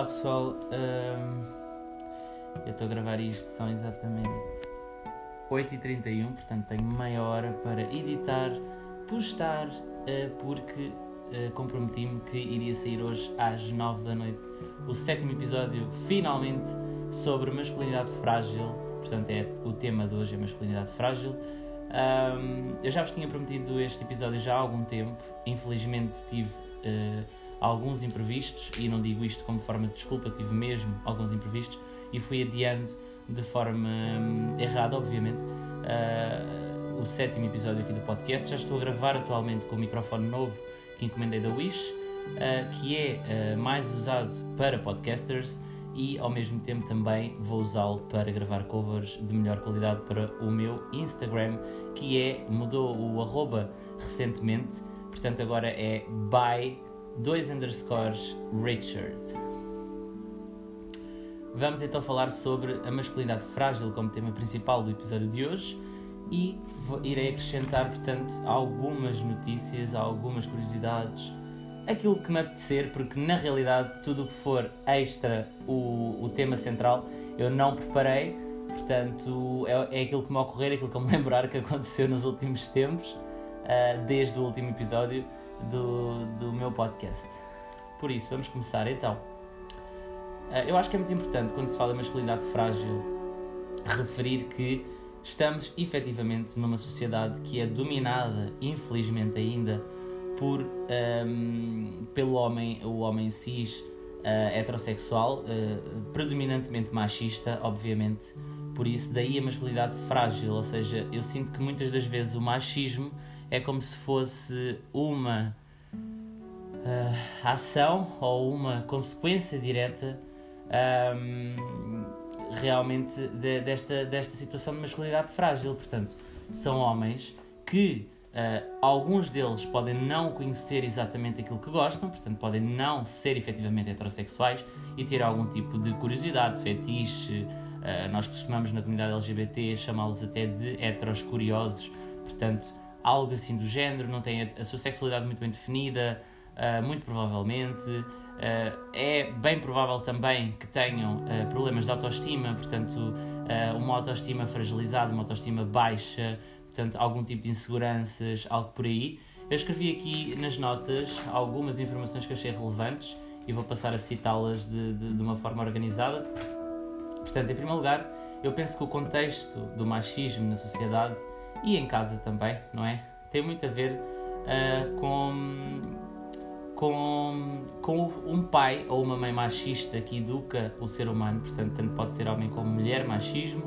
Olá pessoal, Ahm, eu estou a gravar isto, são exatamente 8h31, portanto tenho meia hora para editar, postar, ah, porque ah, comprometi-me que iria sair hoje às 9 da noite o sétimo episódio, finalmente, sobre masculinidade frágil, portanto é o tema de hoje é masculinidade frágil. Ahm, eu já vos tinha prometido este episódio já há algum tempo, infelizmente tive ah, alguns imprevistos, e não digo isto como forma de desculpa, tive mesmo alguns imprevistos, e fui adiando de forma hum, errada, obviamente, ah, o sétimo episódio aqui do podcast. Já estou a gravar atualmente com o microfone novo que encomendei da Wish, ah, que é ah, mais usado para podcasters e ao mesmo tempo também vou usá-lo para gravar covers de melhor qualidade para o meu Instagram, que é, mudou o arroba recentemente, portanto agora é by 2 underscores Richard. Vamos então falar sobre a masculinidade frágil como tema principal do episódio de hoje e irei acrescentar, portanto, algumas notícias, algumas curiosidades, aquilo que me apetecer, porque na realidade tudo o que for extra o, o tema central eu não preparei, portanto é, é aquilo que me ocorrer, aquilo que eu me lembrar que aconteceu nos últimos tempos, ah, desde o último episódio do, do meu podcast. Por isso, vamos começar então. Ah, eu acho que é muito importante quando se fala de masculinidade frágil referir que estamos efetivamente numa sociedade que é dominada, infelizmente ainda, por ahm, pelo homem, o homem cis ah, heterossexual, ah, predominantemente machista, obviamente. Por isso, daí a masculinidade frágil, ou seja, eu sinto que muitas das vezes o machismo é como se fosse uma ah, ação ou uma consequência direta ahm, realmente de- desta, desta situação de masculinidade frágil. Portanto, são homens que ah, alguns deles podem não conhecer exatamente aquilo que gostam, portanto, podem não ser efetivamente heterossexuais e ter algum tipo de curiosidade, fetiche. ah, nós costumamos na comunidade LGBT chamá-los até de heteros curiosos, portanto, algo assim do género, não têm a, sua sexualidade muito bem definida, ah, muito provavelmente. Ah, é bem provável também que tenham ah, problemas de autoestima, portanto, uma autoestima fragilizada, uma autoestima baixa, portanto, algum tipo de inseguranças, algo por aí. Eu escrevi aqui nas notas algumas informações que achei relevantes e vou passar a citá-las de, de, de uma forma organizada. Portanto, em primeiro lugar, eu penso que o contexto do machismo na sociedade e em casa também, não é? Tem muito a ver ah, com, com, com um pai ou uma mãe machista que educa o ser humano, portanto, tanto pode ser homem como mulher. Machismo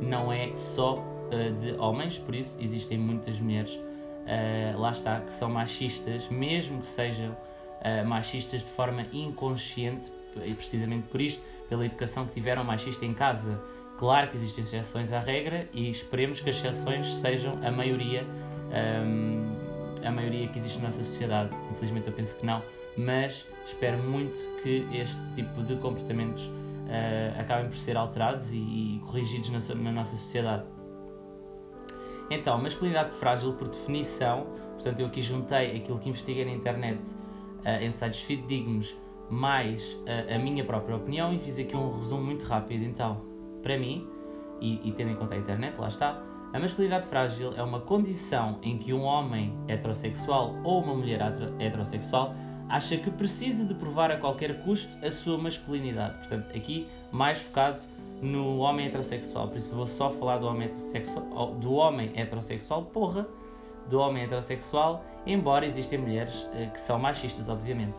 não é só ah, de homens, por isso existem muitas mulheres, ah, lá está, que são machistas, mesmo que sejam machistas de forma inconsciente, e precisamente por isto, pela educação que tiveram machista em casa. Claro que existem exceções à regra e esperemos que as exceções sejam a maioria, hum, a maioria que existe na nossa sociedade. Infelizmente eu penso que não, mas espero muito que este tipo de comportamentos ah, acabem por ser alterados e, e corrigidos na, na nossa sociedade. Então, masculinidade frágil, por definição, portanto, eu aqui juntei aquilo que investiguei na internet ah, em sites fidedignos, mais ah, a minha própria opinião e fiz aqui um resumo muito rápido. Então, para mim, e, e tendo em conta a internet, lá está, a masculinidade frágil é uma condição em que um homem heterossexual ou uma mulher hetero- heterossexual acha que precisa de provar a qualquer custo a sua masculinidade. Portanto, aqui mais focado no homem heterossexual. Por isso vou só falar do homem heterossexual, do homem heterossexual, porra, do homem heterossexual, embora existem mulheres eh, que são machistas, obviamente.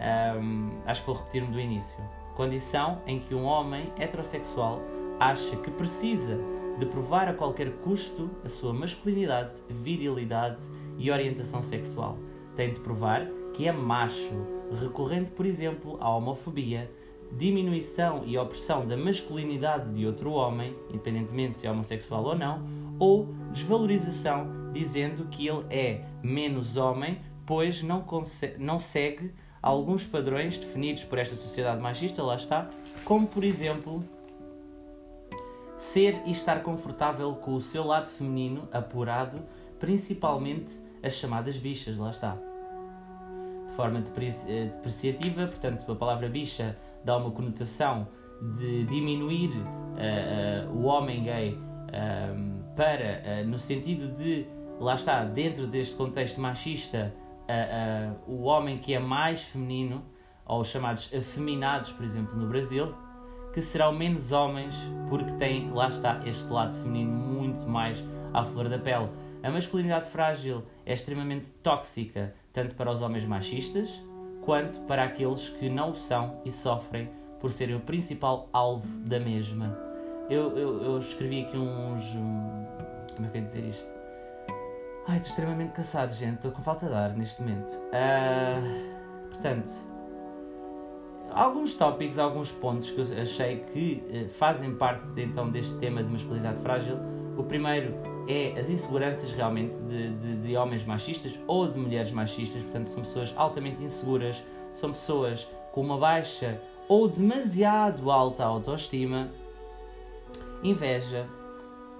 Ahm, acho que vou repetir-me do início. Condição em que um homem heterossexual acha que precisa de provar a qualquer custo a sua masculinidade, virilidade e orientação sexual. Tem de provar que é macho, recorrendo, por exemplo, à homofobia, diminuição e opressão da masculinidade de outro homem, independentemente se é homossexual ou não, ou desvalorização, dizendo que ele é menos homem, pois não, não segue alguns padrões definidos por esta sociedade machista, lá está, como por exemplo ser e estar confortável com o seu lado feminino apurado, principalmente as chamadas bichas, lá está. De forma eh, depreciativa, portanto, a palavra bicha dá uma conotação de diminuir uh, uh, o homem gay para, no sentido de, lá está, dentro deste contexto machista, o homem que é mais feminino, ou os chamados afeminados, por exemplo, no Brasil, que serão menos homens porque têm, lá está, este lado feminino muito mais à flor da pele. A masculinidade frágil é extremamente tóxica, tanto para os homens machistas, quanto para aqueles que não o são e sofrem por serem o principal alvo da mesma. Eu, eu, eu escrevi aqui uns. Um, como é que ia dizer isto? Ai, estou extremamente cansado, gente. Estou com falta de ar neste momento. Uh, portanto, alguns tópicos, alguns pontos que eu achei que uh, fazem parte então deste tema de masculinidade frágil. O primeiro é as inseguranças realmente de, de, de, homens machistas ou de mulheres machistas, portanto, são pessoas altamente inseguras, são pessoas com uma baixa ou demasiado alta autoestima, inveja,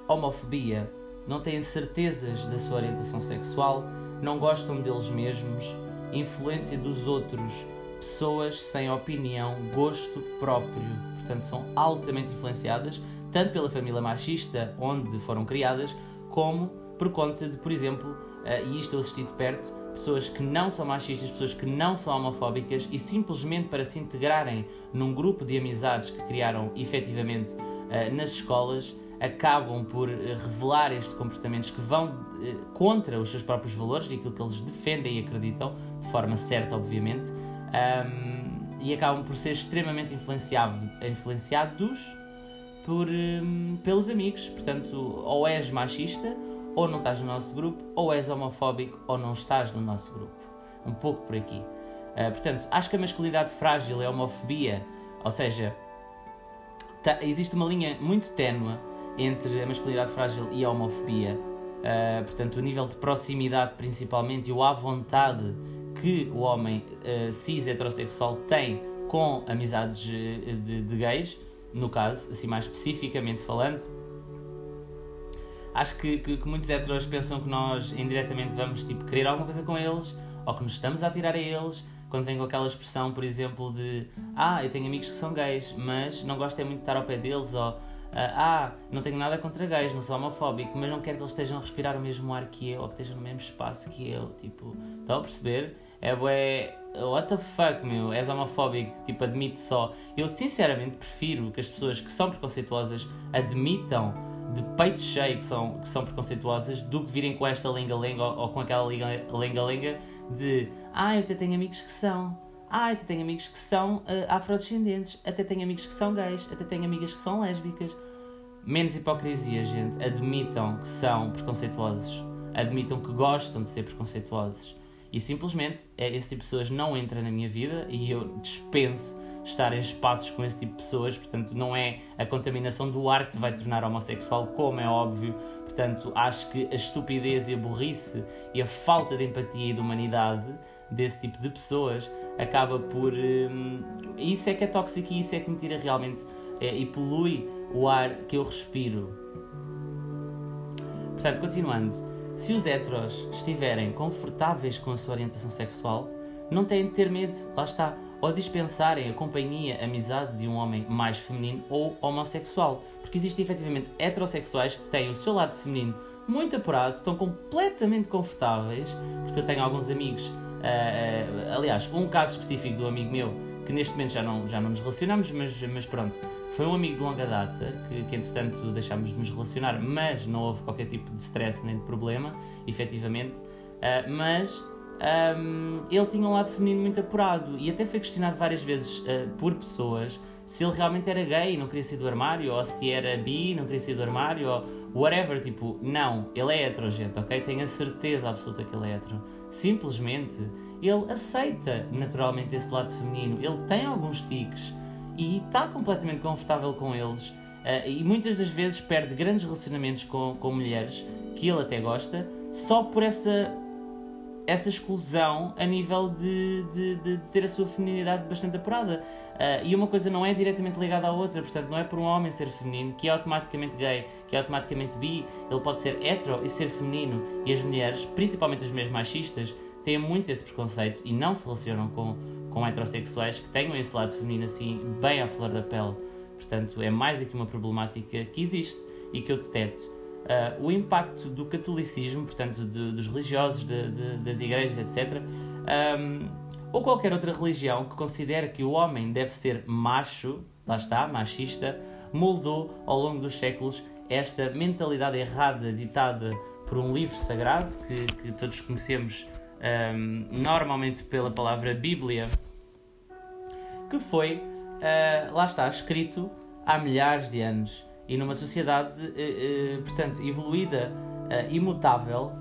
homofobia, não têm certezas da sua orientação sexual, não gostam deles mesmos, influência dos outros, pessoas sem opinião, gosto próprio, portanto, são altamente influenciadas tanto pela família machista onde foram criadas, como por conta de, por exemplo, uh, e isto eu assisti de perto, pessoas que não são machistas, pessoas que não são homofóbicas e simplesmente para se integrarem num grupo de amizades que criaram efetivamente uh, nas escolas, acabam por uh, revelar estes comportamentos que vão contra os seus próprios valores e aquilo que eles defendem e acreditam, de forma certa, obviamente, um, e acabam por ser extremamente influenciado, influenciados por, um, pelos amigos. Portanto, ou és machista, ou não estás no nosso grupo, ou és homofóbico, ou não estás no nosso grupo. Um pouco por aqui. Uh, portanto, acho que a masculinidade frágil é a homofobia, ou seja, tá, existe uma linha muito ténue entre a masculinidade frágil e a homofobia. Uh, portanto, o nível de proximidade, principalmente, e o à vontade que o homem uh, cis heterossexual tem com amizades de, de gays no caso, assim mais especificamente falando, acho que, que, que muitos heteros pensam que nós indiretamente vamos tipo, querer alguma coisa com eles ou que nos estamos a atirar a eles quando vem com aquela expressão, por exemplo, de ah, eu tenho amigos que são gays, mas não gosto é muito de estar ao pé deles, ou ah, não tenho nada contra gays, não sou homofóbico, mas não quero que eles estejam a respirar o mesmo ar que eu, ou que estejam no mesmo espaço que eu, tipo, estão a perceber? É bué, what the fuck, meu, és homofóbico, tipo, admite só. Eu sinceramente prefiro que as pessoas que são preconceituosas admitam de peito cheio que são, que são preconceituosas do que virem com esta lenga-lenga ou, ou, com aquela lenga-lenga de ah, eu até tenho amigos que são, ah, até tenho amigos que são uh, afrodescendentes, até tenho amigos que são gays, até tenho amigas que são lésbicas. Menos hipocrisia, gente. Admitam que são preconceituosos. Admitam que gostam de ser preconceituosos e simplesmente é, esse tipo de pessoas não entra na minha vida e eu dispenso estar em espaços com esse tipo de pessoas, portanto, não é a contaminação do ar que te vai tornar homossexual, como é óbvio. Portanto, acho que a estupidez e a burrice e a falta de empatia e de humanidade desse tipo de pessoas acaba por. Hum, isso é que é tóxico e isso é que me tira realmente é, e polui o ar que eu respiro. Portanto, continuando. Se os heteros estiverem confortáveis com a sua orientação sexual, não têm de ter medo, lá está, ou dispensarem a companhia, a amizade de um homem mais feminino ou homossexual. Porque existem efetivamente heterossexuais que têm o seu lado feminino muito apurado, estão completamente confortáveis, porque eu tenho alguns amigos, uh, aliás, um caso específico do amigo meu que neste momento já não, já não nos relacionamos, mas, mas pronto, foi um amigo de longa data que, que entretanto deixámos de nos relacionar, mas não houve qualquer tipo de stress nem de problema, efetivamente. Uh, mas um, ele tinha um lado feminino muito apurado e até foi questionado várias vezes uh, por pessoas se ele realmente era gay e não queria sair do armário, ou se era bi e não queria sair do armário, ou whatever. Tipo, não, ele é hetero, gente, ok? Tenho a certeza absoluta que ele é hetero. Simplesmente ele aceita naturalmente esse lado feminino, ele tem alguns tiques e está completamente confortável com eles. Uh, e muitas das vezes perde grandes relacionamentos com, com mulheres que ele até gosta só por essa, essa exclusão a nível de, de, de, de ter a sua feminilidade bastante apurada. Uh, e uma coisa não é diretamente ligada à outra, portanto, não é por um homem ser feminino que é automaticamente gay, que é automaticamente bi, ele pode ser hetero e ser feminino. E as mulheres, principalmente as mulheres machistas, têm muito esse preconceito e não se relacionam com, com heterossexuais que tenham esse lado feminino assim bem à flor da pele. Portanto, é mais aqui uma problemática que existe e que eu deteto. Uh, o impacto do catolicismo, portanto, de, dos religiosos, de, de, das igrejas, etc., um, ou qualquer outra religião que considera que o homem deve ser macho, lá está, machista, moldou ao longo dos séculos esta mentalidade errada ditada por um livro sagrado que, que todos conhecemos um, normalmente pela palavra Bíblia, que foi, uh, lá está, escrito há milhares de anos. E numa sociedade, uh, uh, portanto, evoluída, imutável,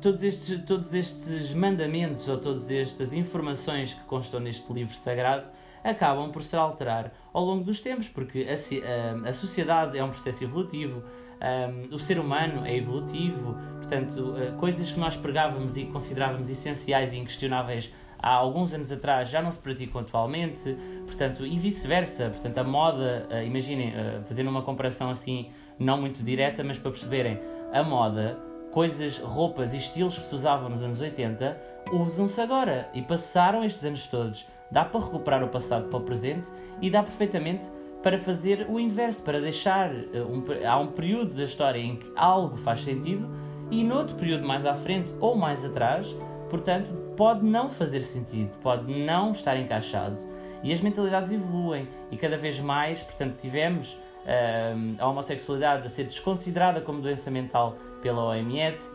todos, estes, todos estes mandamentos ou todas estas informações que constam neste livro sagrado acabam por se alterar ao longo dos tempos, porque a, a, a sociedade é um processo evolutivo, um, o ser humano é evolutivo, portanto, uh, coisas que nós pregávamos e considerávamos essenciais e inquestionáveis há alguns anos atrás já não se praticam atualmente, portanto, e vice-versa. Portanto, a moda, uh, imaginem, uh, fazendo uma comparação assim, não muito direta, mas para perceberem, a moda, coisas, roupas e estilos que se usavam nos anos 80, usam-se agora e passaram estes anos todos. Dá para recuperar o passado para o presente e dá perfeitamente para fazer o inverso, para deixar. Um, há um período da história em que algo faz sentido e noutro período mais à frente ou mais atrás, portanto, pode não fazer sentido, pode não estar encaixado. E as mentalidades evoluem e cada vez mais, portanto, tivemos um, a homossexualidade a ser desconsiderada como doença mental pela OMS.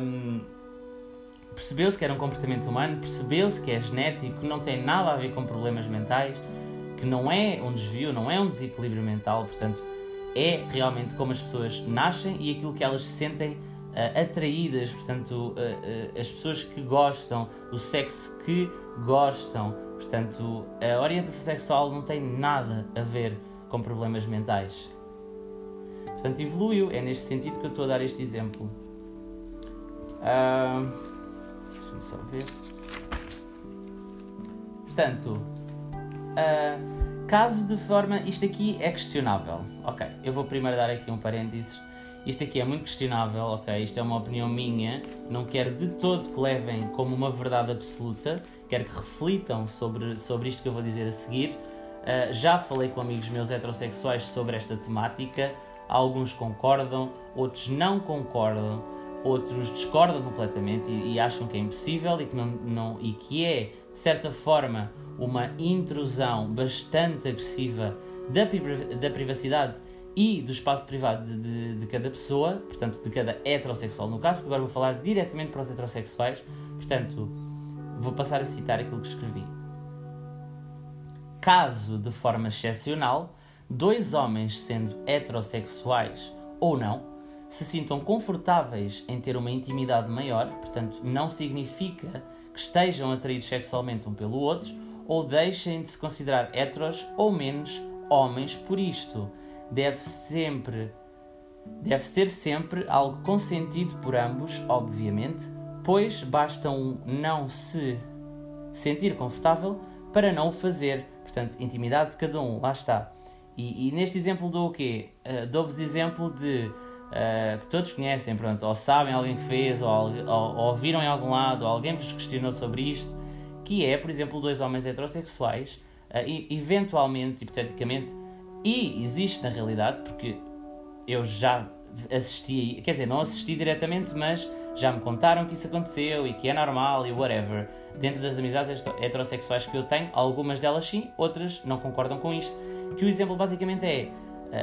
Um, percebeu-se que era um comportamento humano, percebeu-se que é genético, não tem nada a ver com problemas mentais, que não é um desvio, não é um desequilíbrio mental, portanto, é realmente como as pessoas nascem e aquilo que elas se sentem uh, atraídas, portanto, uh, uh, as pessoas que gostam, o sexo que gostam, portanto, a orientação sexual não tem nada a ver com problemas mentais. Portanto, evoluiu, é neste sentido que eu estou a dar este exemplo. Uh, Deixa-me só ver. Portanto, uh, caso de forma. Isto aqui é questionável. Ok, eu vou primeiro dar aqui um parênteses. Isto aqui é muito questionável, ok? Isto é uma opinião minha. Não quero de todo que levem como uma verdade absoluta. Quero que reflitam sobre, sobre isto que eu vou dizer a seguir. Uh, já falei com amigos meus heterossexuais sobre esta temática. Alguns concordam, outros não concordam outros discordam completamente e, e, acham que é impossível e que, não, não, e que é, de certa forma, uma intrusão bastante agressiva da, da privacidade e do espaço privado de, de, de, cada pessoa, portanto, de cada heterossexual no caso, porque agora vou falar diretamente para os heterossexuais, portanto, vou passar a citar aquilo que escrevi. Caso, de forma excepcional, dois homens sendo heterossexuais ou não, se sintam confortáveis em ter uma intimidade maior, portanto, não significa que estejam atraídos sexualmente um pelo outro, ou deixem de se considerar heteros ou menos homens por isto. Deve sempre deve ser sempre algo consentido por ambos, obviamente, pois basta um não se sentir confortável para não o fazer. Portanto, intimidade de cada um, lá está. E, e neste exemplo dou o quê? Uh, Dou-vos exemplo de uh, que todos conhecem, pronto, ou sabem alguém que fez, ou, ou, ou ouviram em algum lado, ou alguém vos questionou sobre isto, que é, por exemplo, dois homens heterossexuais, uh, e, eventualmente, hipoteticamente, e existe na realidade, porque eu já assisti, quer dizer, não assisti diretamente, mas já me contaram que isso aconteceu e que é normal e whatever. Dentro das amizades heterossexuais que eu tenho, algumas delas sim, outras não concordam com isto. Que o exemplo basicamente é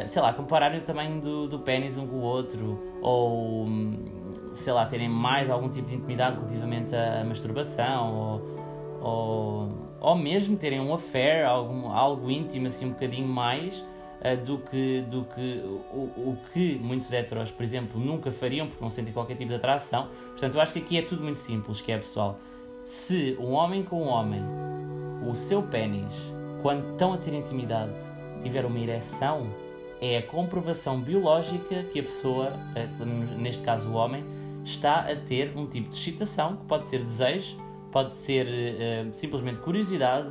sei lá, compararem o tamanho do, do pênis um com o outro, ou sei lá, terem mais algum tipo de intimidade relativamente à masturbação, ou, ou, ou mesmo terem um affair, algum, algo íntimo assim um bocadinho mais uh, do que, do que o, o que muitos heteros, por exemplo, nunca fariam porque não sentem qualquer tipo de atração. Portanto, eu acho que aqui é tudo muito simples, que é pessoal. Se um homem com um homem, o seu pênis, quando estão a ter intimidade, tiver uma ereção, é a comprovação biológica que a pessoa, eh, neste caso o homem, está a ter um tipo de excitação, que pode ser desejo, pode ser uh, simplesmente curiosidade,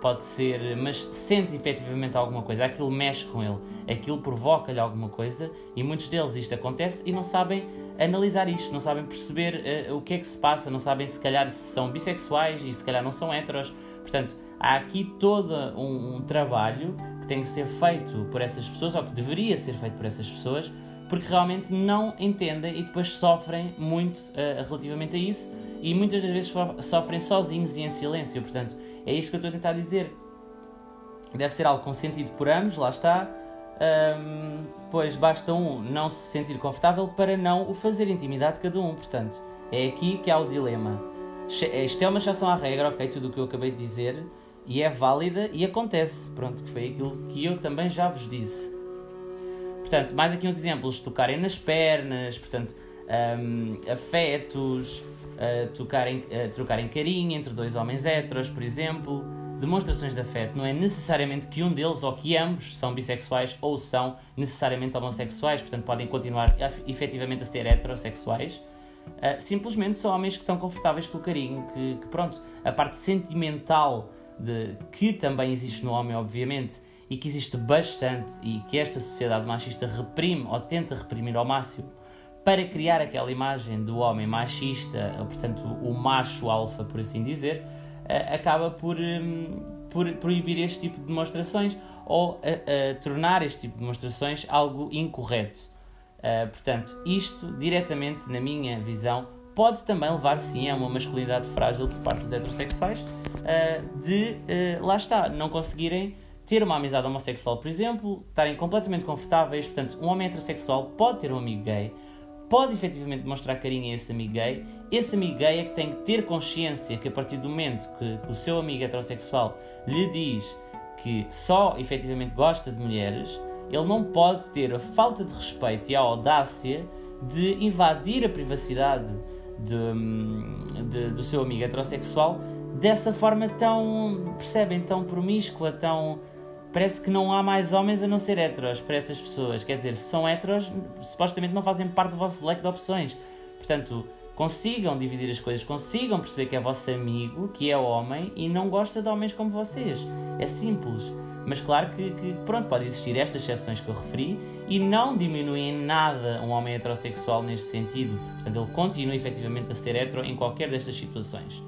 pode ser, mas sente efetivamente alguma coisa, aquilo mexe com ele, aquilo provoca-lhe alguma coisa e muitos deles isto acontece e não sabem analisar isto, não sabem perceber uh, o que é que se passa, não sabem se calhar se são bissexuais e se calhar não são heteros, Portanto, há aqui todo um, um, trabalho que tem que ser feito por essas pessoas, ou que deveria ser feito por essas pessoas, porque realmente não entendem e depois sofrem muito uh, relativamente a isso e muitas das vezes sofrem sozinhos e em silêncio. Portanto, é isto que eu estou a tentar dizer. Deve ser algo consentido por ambos, lá está. Um, pois basta um não se sentir confortável para não o fazer intimidade de cada um. Portanto, é aqui que há o dilema. Isto é uma exceção à regra, ok? Tudo o que eu acabei de dizer e é válida e acontece. Pronto, que foi aquilo que eu também já vos disse. Portanto, mais aqui uns exemplos: tocarem nas pernas, portanto, um, afetos, uh, tocarem, uh, trocarem carinho entre dois homens héteros, por exemplo. Demonstrações de afeto não é necessariamente que um deles ou que ambos são bissexuais ou são necessariamente homossexuais, portanto, podem continuar efetivamente a ser heterossexuais. Uh, simplesmente são homens que estão confortáveis com o carinho, que, que pronto, a parte sentimental de, que também existe no homem, obviamente, e que existe bastante e que esta sociedade machista reprime ou tenta reprimir ao máximo para criar aquela imagem do homem machista, portanto, o macho alfa, por assim dizer, eh, acaba por, hum, por proibir este tipo de demonstrações ou a, a tornar este tipo de demonstrações algo incorreto. Uh, portanto, isto, diretamente na minha visão, pode também levar sim a uma masculinidade frágil por parte dos heterossexuais, uh, de, uh, lá está, não conseguirem ter uma amizade homossexual, por exemplo, estarem completamente confortáveis. Portanto, um homem heterossexual pode ter um amigo gay, pode efetivamente demonstrar carinho a esse amigo gay. Esse amigo gay é que tem que ter consciência que a partir do momento que, o seu amigo heterossexual lhe diz que só efetivamente gosta de mulheres, ele não pode ter a falta de respeito e a audácia de invadir a privacidade de, de, do seu amigo heterossexual dessa forma tão, percebem, tão promíscua, tão parece que não há mais homens a não ser heteros para essas pessoas. Quer dizer, se são heteros, supostamente não fazem parte do vosso leque de opções. Portanto, consigam dividir as coisas, consigam perceber que é vosso amigo, que é homem e não gosta de homens como vocês. É simples. Mas claro que, que pronto, pode existir estas exceções que eu referi e não diminuem nada um homem heterossexual neste sentido. Portanto, ele continua efetivamente a ser hetero em qualquer destas situações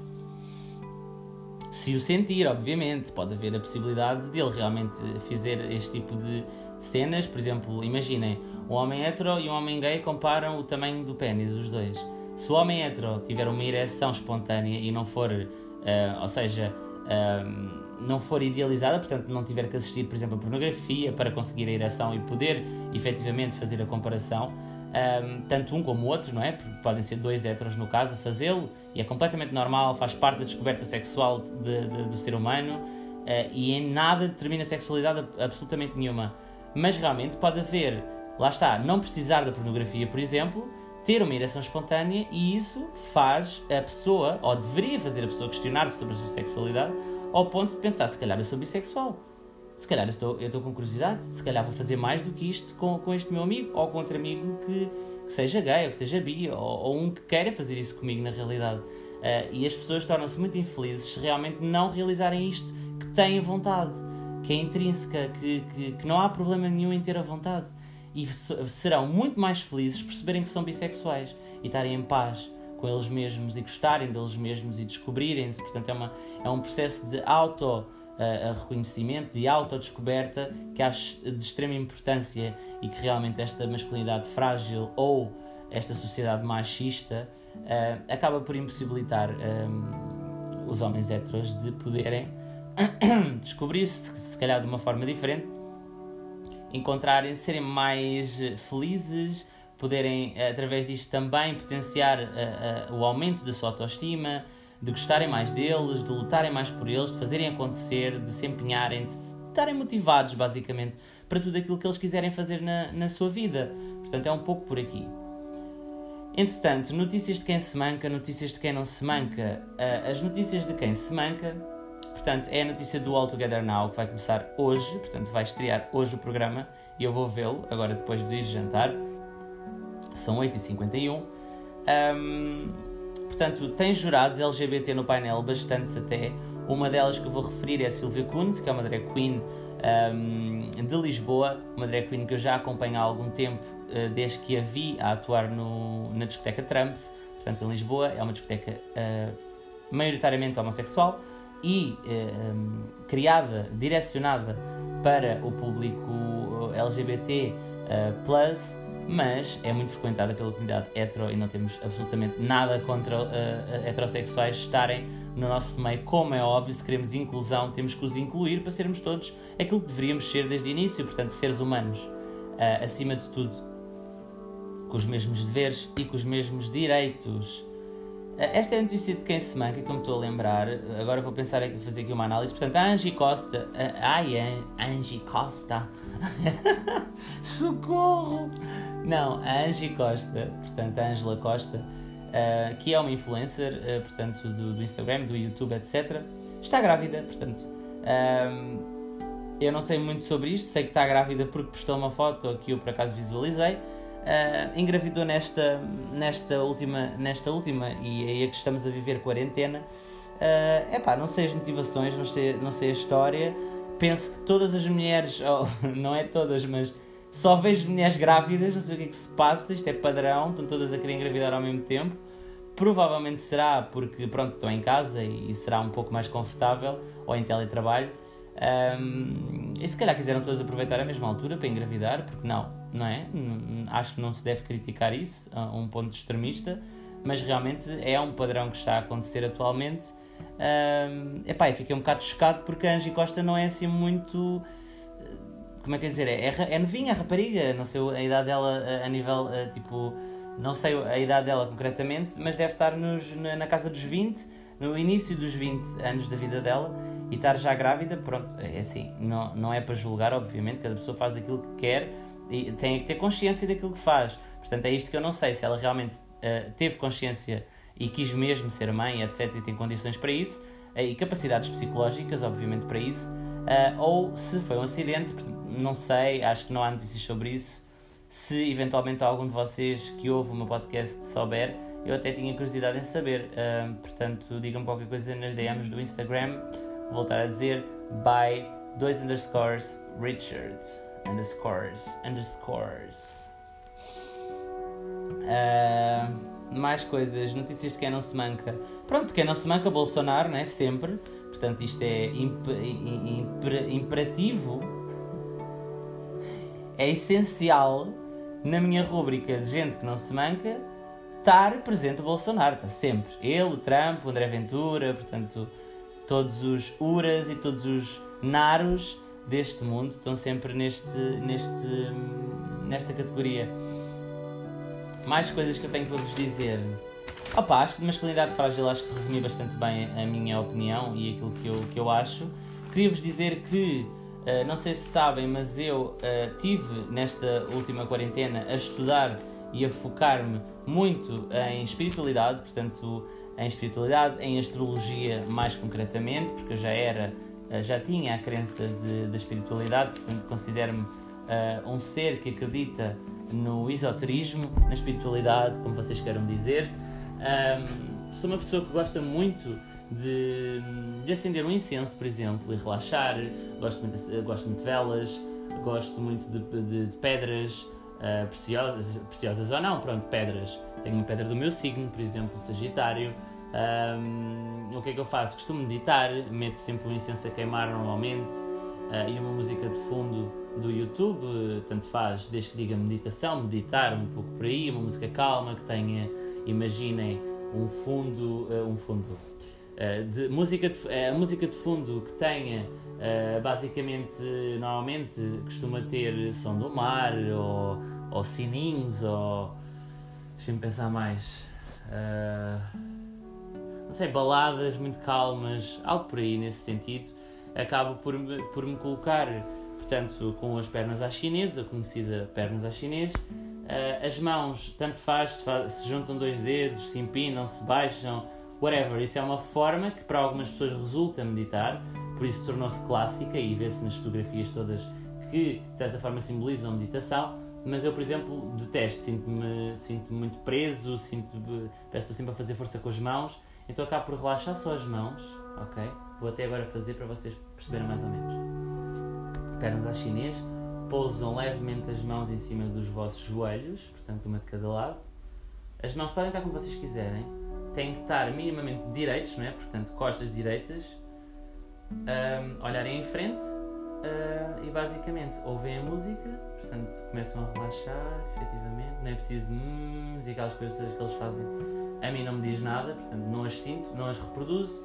se o sentir, obviamente, pode haver a possibilidade de ele realmente fazer este tipo de cenas. Por exemplo, imaginem, um homem hetero e um homem gay comparam o tamanho do pênis, os dois. Se o homem hetero tiver uma ereção espontânea e não for, uh, ou seja, uh, não for idealizada, portanto não tiver que assistir, por exemplo, a pornografia para conseguir a ereção e poder efetivamente fazer a comparação, um, tanto um como o outro, não é? Porque podem ser dois heteros no caso a fazê-lo e é completamente normal, faz parte da descoberta sexual de, de, do ser humano uh, e em nada determina sexualidade absolutamente nenhuma. Mas realmente pode haver, lá está, não precisar da pornografia, por exemplo, ter uma ereção espontânea e isso faz a pessoa, ou deveria fazer a pessoa questionar-se sobre a sua sexualidade ao ponto de pensar, se calhar eu sou bissexual se calhar eu estou, eu estou com curiosidade, se calhar vou fazer mais do que isto com, com este meu amigo ou com outro amigo que, que seja gay ou que seja bi ou, ou, um que queira fazer isso comigo na realidade. Uh, e as pessoas tornam-se muito infelizes se realmente não realizarem isto que têm vontade, que é intrínseca, que, que, que não há problema nenhum em ter a vontade. E serão muito mais felizes perceberem que são bissexuais e estarem em paz com eles mesmos e gostarem deles mesmos e descobrirem-se. Portanto, é, uma, é um processo de auto a, reconhecimento, de autodescoberta, que acho de extrema importância e que realmente esta masculinidade frágil ou esta sociedade machista uh, acaba por impossibilitar um, ehm, os homens heteros de poderem descobrir-se, se calhar de uma forma diferente, encontrarem, serem mais felizes, poderem, através disto, também potenciar uh, uh, o aumento da sua autoestima, de gostarem mais deles, de lutarem mais por eles, de fazerem acontecer, de se empenharem, de estarem motivados, basicamente, para tudo aquilo que eles quiserem fazer na, na sua vida. Portanto, é um pouco por aqui. Entretanto, notícias de quem se manca, notícias de quem não se manca. Uh, as notícias de quem se manca, portanto, é a notícia do All Together Now, que vai começar hoje, portanto, vai estrear hoje o programa e eu vou vê-lo agora depois de jantar. São 8h51. Um, Portanto, tem jurados LGBT no painel, bastantes até. Uma delas que vou referir é a Silvia Kuntz, que é uma drag queen um, de Lisboa, uma drag queen que eu já acompanho há algum tempo, uh, desde que a vi a atuar no, na discoteca Trumps, portanto, em Lisboa. É uma discoteca uh, maioritariamente homossexual. e um, criada, direcionada para o público LGBT uh, plus, mas é muito frequentada pela comunidade hetero e não temos absolutamente nada contra uh, heterossexuais estarem no nosso meio. Como é óbvio, se queremos inclusão, temos que os incluir para sermos todos aquilo que deveríamos ser desde o início, portanto, seres humanos, uh, acima de tudo, com os mesmos deveres e com os mesmos direitos. Esta é a notícia de quem se manca, que eu me estou a lembrar. Agora vou pensar em fazer aqui uma análise. Portanto, a Angie Costa. Ai, Angie Costa. Socorro! Não, a Angie Costa, portanto, a Angela Costa, uh, que é uma influencer, uh, portanto, do, do, Instagram, do YouTube, etc., está grávida, portanto. Um, eu não sei muito sobre isto, sei que está grávida porque postou uma foto que eu por acaso visualizei. Uh, engravidou nesta, nesta, última, nesta última e aí é que estamos a viver quarentena. Uh, epá, não sei as motivações, não sei, não sei a história. Penso que todas as mulheres, oh, não é todas, mas só vejo mulheres grávidas, não sei o que é que se passa, isto é padrão, estão todas a querer engravidar ao mesmo tempo. Provavelmente será porque, pronto, estão em casa e será um pouco mais confortável, ou em teletrabalho. Um, e se calhar quiseram todas aproveitar a mesma altura para engravidar, porque não, não é? Acho que não se deve criticar isso a um ponto extremista, mas realmente é um padrão que está a acontecer atualmente. Um, epá, eu fiquei um bocado chocado porque a Angie Costa não é assim muito como é que é dizer? É, é, é novinha rapariga, não sei a idade dela a, a nível, a, tipo, não sei a idade dela concretamente, mas deve estar nos, na, na, casa dos 20, no início dos 20 anos da vida dela e estar já grávida, pronto, é assim, não, não é para julgar, obviamente, cada pessoa faz aquilo que quer e tem que ter consciência daquilo que faz. Portanto, é isto que eu não sei, se ela realmente uh, teve consciência e quis mesmo ser mãe, etc., e tem condições para isso, uh, e capacidades psicológicas, obviamente, para isso, uh, ou se foi um acidente, não sei, acho que não há notícias sobre isso. Se eventualmente algum de vocês que ouve o meu podcast souber, eu até tinha curiosidade em saber. Portanto, digam qualquer coisa nas DMs do Instagram. Vou voltar a dizer by dois underscores Richard underscores underscores. Uh, mais coisas, notícias de quem não se manca. Pronto, quem não se manca, Bolsonaro, né? Sempre. Portanto, isto é imp imper imperativo é essencial na minha rúbrica de gente que não se manca estar presente o Bolsonaro, está sempre. Ele, Trump, André Ventura, portanto, todos os Uras e todos os Naros deste mundo estão sempre neste, neste, nesta categoria. Mais coisas que eu tenho para vos dizer. Opa, acho que de masculinidade frágil acho que resumi bastante bem a minha opinião e aquilo que eu, que eu acho. Queria-vos dizer que Uh, não sei se sabem, mas eu uh, tive nesta última quarentena a estudar e a focar-me muito em espiritualidade, portanto, em espiritualidade, em astrologia mais concretamente, porque eu já era, já tinha a crença de, de espiritualidade, portanto, considero-me um ser que acredita no esoterismo, na espiritualidade, como vocês queiram dizer. Um, sou uma pessoa que gosta muito de, de acender um incenso, por exemplo, e relaxar. Gosto muito de, gosto muito de velas, gosto muito de, de, de pedras uh, preciosas, preciosas ou não, pronto, pedras. Tenho uma pedra do meu signo, por exemplo, Sagitário. Um, o que é que eu faço? Costumo meditar, meto sempre um incenso a queimar normalmente uh, e uma música de fundo do YouTube, tanto faz, desde que diga meditação, meditar um pouco por aí, uma música calma que tenha, imaginem, um fundo, uh, um fundo, eh, de música de, uh, a música de fundo que tenha uh, basicamente normalmente costuma ter som do mar ou, ou sininhos ou deixa-me pensar mais não sei, baladas muito calmas, algo por aí nesse sentido acabo por, por me colocar portanto com as pernas à chinesa, a conhecida pernas à chinês as mãos, tanto faz se, faz, se juntam dois dedos, se empinam, se baixam whatever. Isso é uma forma que para algumas pessoas resulta meditar, por isso tornou-se clássica e vê-se nas fotografias todas que de certa forma simbolizam meditação. Mas eu, por exemplo, detesto, sinto-me sinto muito preso, sinto peço sempre a fazer força com as mãos, então acabo por relaxar só as mãos, ok? Vou até agora fazer para vocês perceberem mais ou menos. Pernas à chinês, pousam levemente as mãos em cima dos vossos joelhos, portanto uma de cada lado. As mãos podem estar como vocês quiserem, têm que estar minimamente direitos, não é? Portanto, costas direitas, um, olharem em frente e basicamente ouvem a música, portanto começam a relaxar, efetivamente. Não é preciso hum, e aquelas coisas que eles fazem. A mim não me diz nada, portanto não as sinto, não as reproduzo.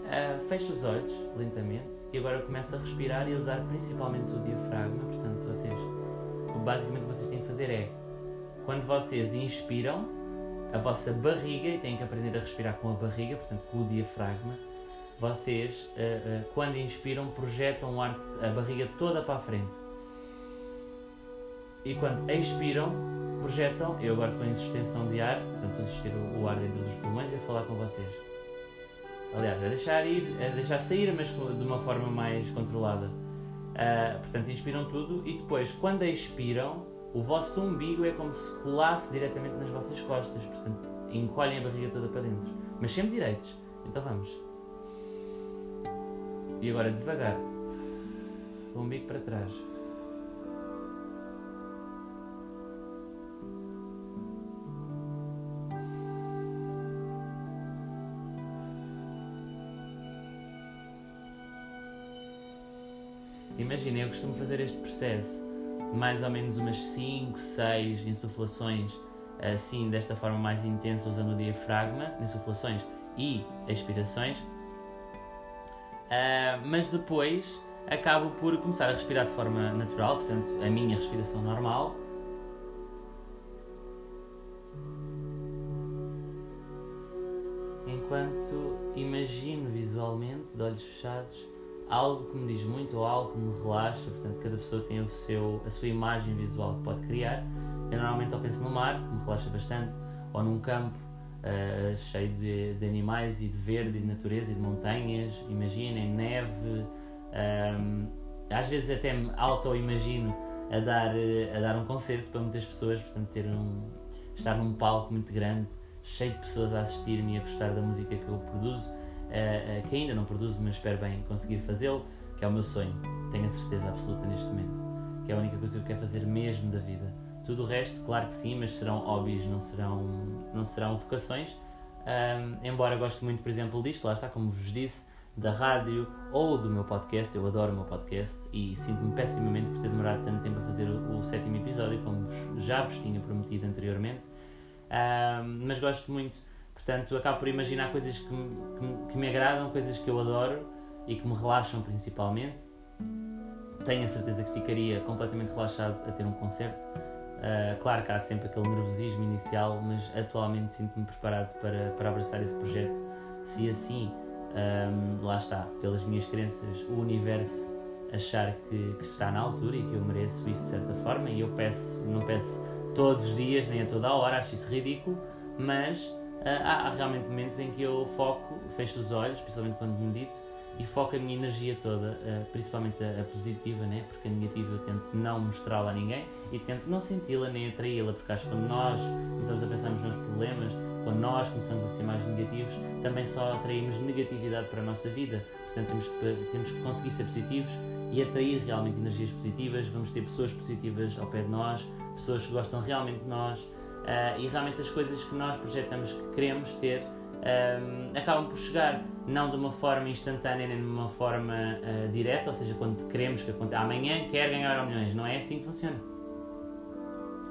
Uh, fecho os olhos lentamente e agora começo a respirar e a usar principalmente o diafragma. Portanto, vocês, basicamente o que vocês têm que fazer é quando vocês inspiram, a vossa barriga, e têm que aprender a respirar com a barriga, portanto com o diafragma, vocês, uh, uh, quando inspiram, projetam o ar, a barriga toda para a frente. E quando expiram, projetam. Eu agora estou em sustentação de ar, portanto, estou a assistir o, o ar dentro dos pulmões e a falar com vocês. Aliás, a deixar ir, a deixar sair, mas de uma forma mais controlada. Uh, portanto, inspiram tudo e depois, quando expiram, o vosso umbigo é como se colasse diretamente nas vossas costas. Portanto, encolhem a barriga toda para dentro. Mas sempre direitos. Então vamos. E agora devagar. O umbigo para trás. Costumo fazer este processo mais ou menos umas 5, 6 insuflações assim, desta forma mais intensa, usando o diafragma, insuflações e expirações. Uh, mas depois acabo por começar a respirar de forma natural, portanto, a minha respiração normal. Enquanto imagino visualmente, de olhos fechados, algo que me diz muito ou algo que me relaxa, portanto, cada pessoa tem o seu, a sua imagem visual que pode criar. Eu normalmente penso no mar, que me relaxa bastante, ou num campo uh, cheio de, de, animais e de verde, e de natureza e de montanhas. Imaginem neve, um, ehm, às vezes até me auto-imagino a dar, a dar um concerto para muitas pessoas, portanto, ter um, estar num palco muito grande, cheio de pessoas a assistir-me e a gostar da música que eu produzo uh, que ainda não produzo, mas espero bem conseguir fazê-lo, que é o meu sonho. Tenho a certeza absoluta neste momento. Que é a única coisa que eu quero fazer mesmo da vida. Tudo o resto, claro que sim, mas serão hobbies, não serão, não serão vocações. Um, embora goste muito, por exemplo, disto, lá está, como vos disse, da rádio ou do meu podcast. Eu adoro o meu podcast e sinto-me pessimamente por ter demorado tanto tempo a fazer o, o sétimo episódio, como já vos tinha prometido anteriormente. Um, mas gosto muito Portanto, acabo por imaginar coisas que me, que, me, que me agradam, coisas que eu adoro e que me relaxam principalmente. Tenho a certeza que ficaria completamente relaxado a ter um concerto. Uh, claro que há sempre aquele nervosismo inicial, mas atualmente sinto-me preparado para, para abraçar esse projeto. Se assim, um, lá está, pelas minhas crenças, o universo achar que, que, está na altura e que eu mereço isso de certa forma, e eu peço, não peço todos os dias nem a toda a hora, acho isso ridículo, mas há, há, realmente momentos em que eu foco, fecho os olhos, principalmente quando medito, e foco a minha energia toda, uh, principalmente a, positiva, né? porque a negativa eu tento não mostrá-la a ninguém e tento não senti-la nem atraí-la, porque acho que quando nós começamos a pensar nos nossos problemas, quando nós começamos a ser mais negativos, também só atraímos negatividade para a nossa vida. Portanto, temos que, temos que conseguir ser positivos e atrair realmente energias positivas. Vamos ter pessoas positivas ao pé de nós, pessoas que gostam realmente de nós, e realmente as coisas que nós projetamos que queremos ter um, acabam por chegar não de uma forma instantânea nem de uma forma uh, direta, ou seja, quando queremos que aconteça, amanhã quero ganhar milhões, não é assim que funciona.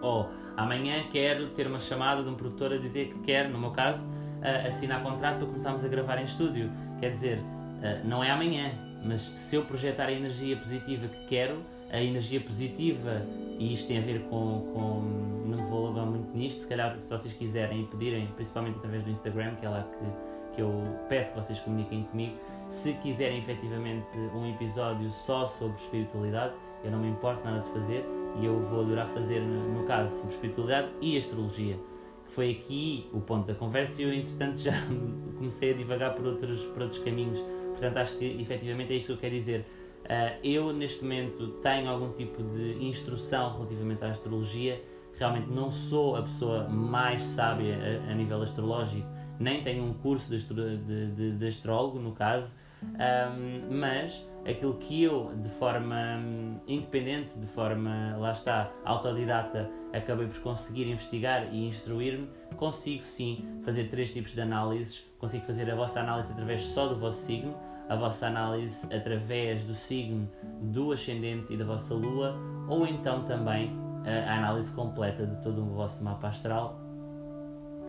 Ou amanhã quero ter uma chamada de um produtor a dizer que quer, no meu caso, uh, assinar contrato para começarmos a gravar em estúdio. Quer dizer, uh, não é amanhã, mas se eu projetar a energia positiva que quero, a energia positiva, e isto tem a ver com, com alongar muito nisto, se calhar se vocês quiserem e pedirem, principalmente através do Instagram, que é lá que, que eu peço que vocês comuniquem comigo, se quiserem efetivamente um episódio só sobre espiritualidade, eu não me importo nada de fazer e eu vou adorar fazer, no caso, sobre espiritualidade e astrologia. Que foi aqui o ponto da conversa e eu, entretanto, já comecei a divagar por outros, por outros caminhos. Portanto, acho que efetivamente é isto que eu quero dizer Uh, eu, neste momento, tenho algum tipo de instrução relativamente à astrologia. Realmente não sou a pessoa mais sábia a, a nível astrológico, nem tenho um curso de, astro, de, de, de astrólogo, no caso, um, mas aquilo que eu, de forma hum, independente, de forma, lá está, autodidata, acabei por conseguir investigar e instruir-me, consigo sim fazer três tipos de análises. Consigo fazer a vossa análise através só do vosso signo, a vossa análise através do signo do ascendente e da vossa lua, ou então também a análise completa de todo o vosso mapa astral.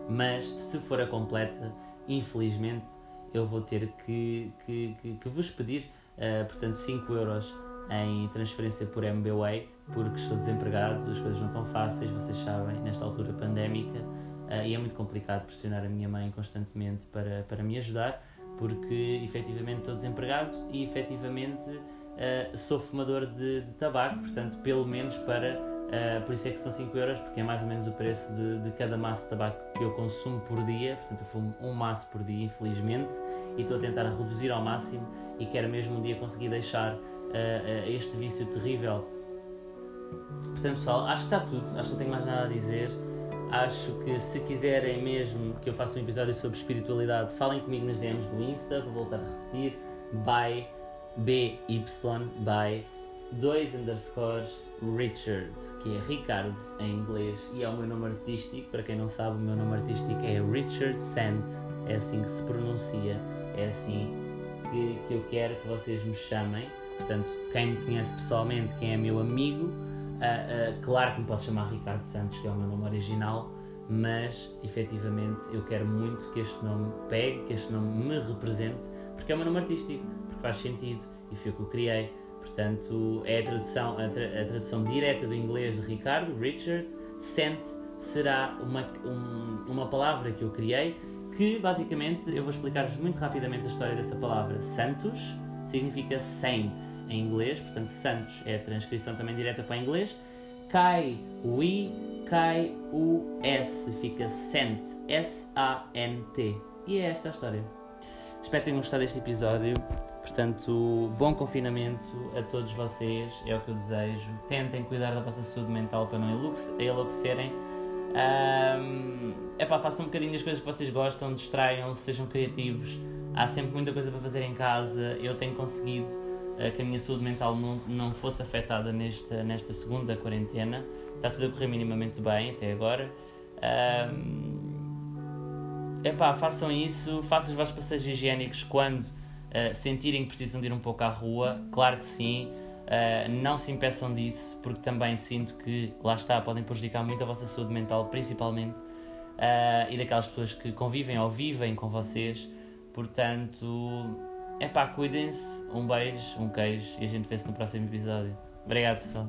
Mas se for a completa, infelizmente eu vou ter que, que, que, que vos pedir, uh, portanto, 5 euros em transferência por MBWay, porque estou desempregado, as coisas não estão fáceis, vocês sabem, nesta altura pandémica, uh, e é muito complicado pressionar a minha mãe constantemente para, para me ajudar, porque efetivamente estou desempregado e efetivamente uh, sou fumador de, de, tabaco, portanto, pelo menos para. Uh, por isso é que são 5 euros, porque é mais ou menos o preço de, de cada maço de tabaco que eu consumo por dia. Portanto, eu fumo um maço por dia, infelizmente, e estou a tentar reduzir ao máximo. E quero mesmo um dia conseguir deixar uh, este vício terrível. Portanto, pessoal, acho que está tudo, acho que não tenho mais nada a dizer. Acho que se quiserem mesmo que eu faça um episódio sobre espiritualidade, falem comigo nas DMs do Insta, vou voltar a repetir, by BY, by 2 underscores Richard, que é Ricardo em inglês, e é o meu nome artístico. Para quem não sabe, o meu nome artístico é Richard Sant, é assim que se pronuncia, é assim que, que eu quero que vocês me chamem. Portanto, quem me conhece pessoalmente, quem é meu amigo, uh, uh, claro que me pode chamar Ricardo Santos, que é o meu nome original, mas efetivamente eu quero muito que este nome pegue, que este nome me represente, porque é o meu nome artístico, porque faz sentido e foi o que eu criei. Portanto, é a tradução, a, tra a tradução direta do inglês de Ricardo, Richard. Sent será uma, um, uma palavra que eu criei que basicamente eu vou explicar-vos muito rapidamente a história dessa palavra. Santos significa saint em inglês, portanto, Santos é a transcrição também direta para inglês. Cai o I, cai o S, fica Sent, S-A-N-T. E é esta a história. Espero que tenham gostado deste episódio. Portanto, bom confinamento a todos vocês, é o que eu desejo. Tentem cuidar da vossa saúde mental para não enlouquecerem. Um, epá, façam um bocadinho as coisas que vocês gostam, distraiam-se, sejam criativos. Há sempre muita coisa para fazer em casa. Eu tenho conseguido uh, que a minha saúde mental não, não fosse afetada nesta, nesta segunda quarentena. Está tudo a correr minimamente bem até agora. Um, epá, façam isso, façam os vossos passeios higiênicos quando uh, sentirem que precisam de ir um pouco à rua. Claro que sim. Uh, não se impeçam disso, porque também sinto que, lá está, podem prejudicar muito a vossa saúde mental, principalmente, uh, e daquelas pessoas que convivem ou vivem com vocês. Portanto, é pá, cuidem-se. Um beijo, um queijo e a gente vê-se no próximo episódio. Obrigado, pessoal.